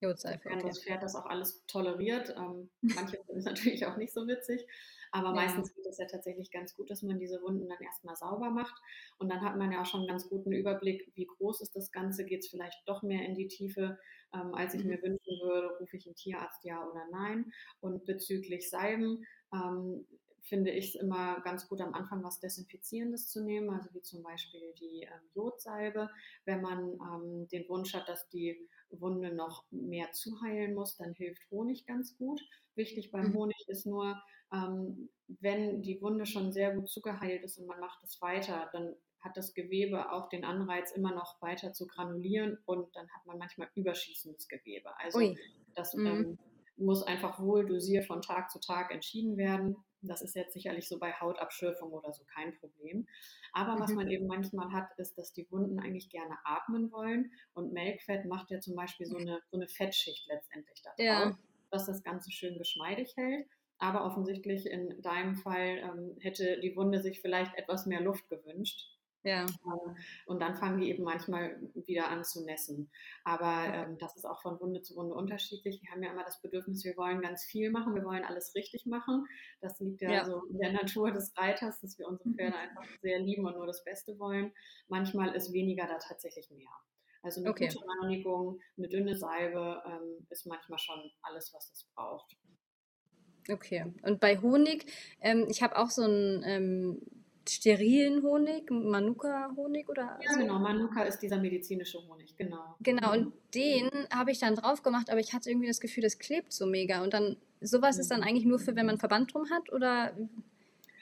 Jodseife. Okay. das Pferd das auch alles toleriert. Ähm, manche es natürlich auch nicht so witzig, aber ja. meistens geht es ja tatsächlich ganz gut, dass man diese Wunden dann erstmal sauber macht. Und dann hat man ja auch schon einen ganz guten Überblick, wie groß ist das Ganze, geht es vielleicht doch mehr in die Tiefe, ähm, als ich mhm. mir wünschen würde, rufe ich einen Tierarzt ja oder nein. Und bezüglich Salben ähm, finde ich es immer ganz gut, am Anfang was Desinfizierendes zu nehmen, also wie zum Beispiel die ähm, Jodsalbe. Wenn man ähm, den Wunsch hat, dass die Wunde noch mehr zuheilen muss, dann hilft Honig ganz gut. Wichtig beim mhm. Honig ist nur, ähm, wenn die Wunde schon sehr gut zugeheilt ist und man macht es weiter, dann hat das Gewebe auch den Anreiz, immer noch weiter zu granulieren und dann hat man manchmal überschießendes Gewebe. Also Ui. das mhm. ähm, muss einfach wohl dosiert von Tag zu Tag entschieden werden. Das ist jetzt sicherlich so bei Hautabschürfung oder so kein Problem. Aber mhm. was man eben manchmal hat, ist, dass die Wunden eigentlich gerne atmen wollen. Und Melkfett macht ja zum Beispiel so eine, so eine Fettschicht letztendlich da drauf, ja. was das Ganze schön geschmeidig hält. Aber offensichtlich in deinem Fall ähm, hätte die Wunde sich vielleicht etwas mehr Luft gewünscht. Ja. Ähm, und dann fangen die eben manchmal wieder an zu nässen. Aber ähm, das ist auch von Wunde zu Wunde unterschiedlich. Wir haben ja immer das Bedürfnis, wir wollen ganz viel machen, wir wollen alles richtig machen. Das liegt ja, ja. so in der Natur des Reiters, dass wir unsere Pferde einfach sehr lieben und nur das Beste wollen. Manchmal ist weniger da tatsächlich mehr. Also eine okay. gute Reinigung, eine dünne Salbe ähm, ist manchmal schon alles, was es braucht. Okay. Und bei Honig, ähm, ich habe auch so ein ähm, sterilen Honig, Manuka-Honig oder? Ja, so. genau. Manuka ist dieser medizinische Honig, genau. Genau, und den habe ich dann drauf gemacht, aber ich hatte irgendwie das Gefühl, das klebt so mega. Und dann, sowas mhm. ist dann eigentlich nur für, wenn man Verband drum hat oder?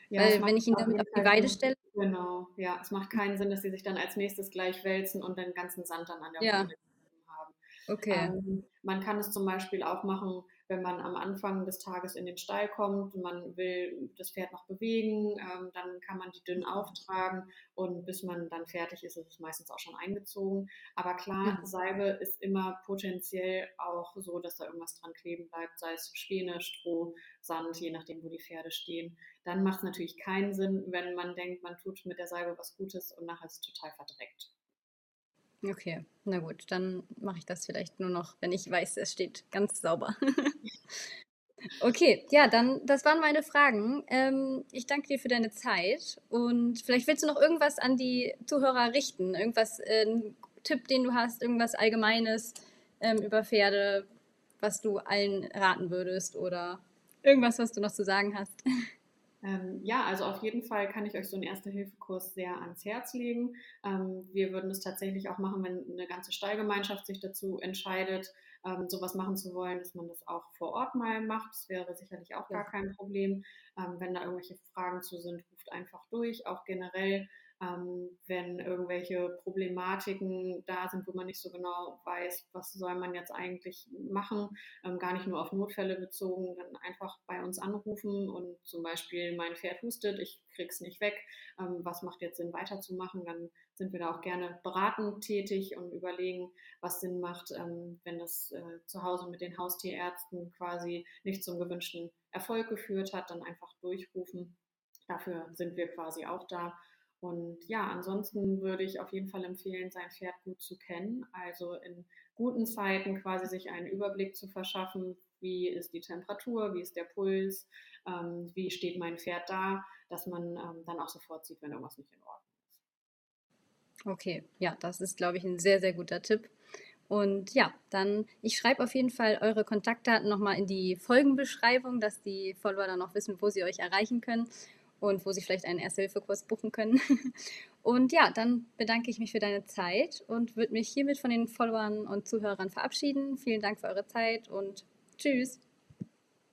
Ja, Weil, wenn ich ihn damit auf die Weide stelle. Genau, ja, es macht keinen Sinn, dass sie sich dann als nächstes gleich wälzen und den ganzen Sand dann an der ja. Wunde haben. Okay. Ähm, man kann es zum Beispiel auch machen, wenn man am Anfang des Tages in den Stall kommt, man will das Pferd noch bewegen, ähm, dann kann man die dünn auftragen und bis man dann fertig ist, ist es meistens auch schon eingezogen. Aber klar, Salbe ist immer potenziell auch so, dass da irgendwas dran kleben bleibt, sei es Späne, Stroh, Sand, je nachdem, wo die Pferde stehen. Dann macht es natürlich keinen Sinn, wenn man denkt, man tut mit der Salbe was Gutes und nachher ist es total verdreckt. Okay, na gut, dann mache ich das vielleicht nur noch, wenn ich weiß, es steht ganz sauber. okay, ja, dann, das waren meine Fragen. Ähm, ich danke dir für deine Zeit und vielleicht willst du noch irgendwas an die Zuhörer richten, irgendwas, äh, Tipp, den du hast, irgendwas Allgemeines ähm, über Pferde, was du allen raten würdest oder irgendwas, was du noch zu sagen hast. Ähm, ja, also auf jeden Fall kann ich euch so einen Erste-Hilfe-Kurs sehr ans Herz legen. Ähm, wir würden es tatsächlich auch machen, wenn eine ganze Stallgemeinschaft sich dazu entscheidet, ähm, sowas machen zu wollen, dass man das auch vor Ort mal macht. Das wäre sicherlich auch gar kein Problem. Ähm, wenn da irgendwelche Fragen zu sind, ruft einfach durch. Auch generell ähm, wenn irgendwelche Problematiken da sind, wo man nicht so genau weiß, was soll man jetzt eigentlich machen, ähm, gar nicht nur auf Notfälle bezogen, dann einfach bei uns anrufen und zum Beispiel mein Pferd hustet, ich krieg's nicht weg, ähm, was macht jetzt Sinn weiterzumachen, dann sind wir da auch gerne beratend tätig und überlegen, was Sinn macht, ähm, wenn das äh, zu Hause mit den Haustierärzten quasi nicht zum gewünschten Erfolg geführt hat, dann einfach durchrufen. Dafür sind wir quasi auch da. Und ja, ansonsten würde ich auf jeden Fall empfehlen, sein Pferd gut zu kennen. Also in guten Zeiten quasi sich einen Überblick zu verschaffen, wie ist die Temperatur, wie ist der Puls, ähm, wie steht mein Pferd da, dass man ähm, dann auch sofort sieht, wenn irgendwas nicht in Ordnung ist. Okay, ja, das ist, glaube ich, ein sehr, sehr guter Tipp. Und ja, dann, ich schreibe auf jeden Fall eure Kontaktdaten nochmal in die Folgenbeschreibung, dass die Follower dann auch wissen, wo sie euch erreichen können und wo sie vielleicht einen Erste-Hilfe-Kurs buchen können. Und ja, dann bedanke ich mich für deine Zeit und würde mich hiermit von den Followern und Zuhörern verabschieden. Vielen Dank für eure Zeit und tschüss.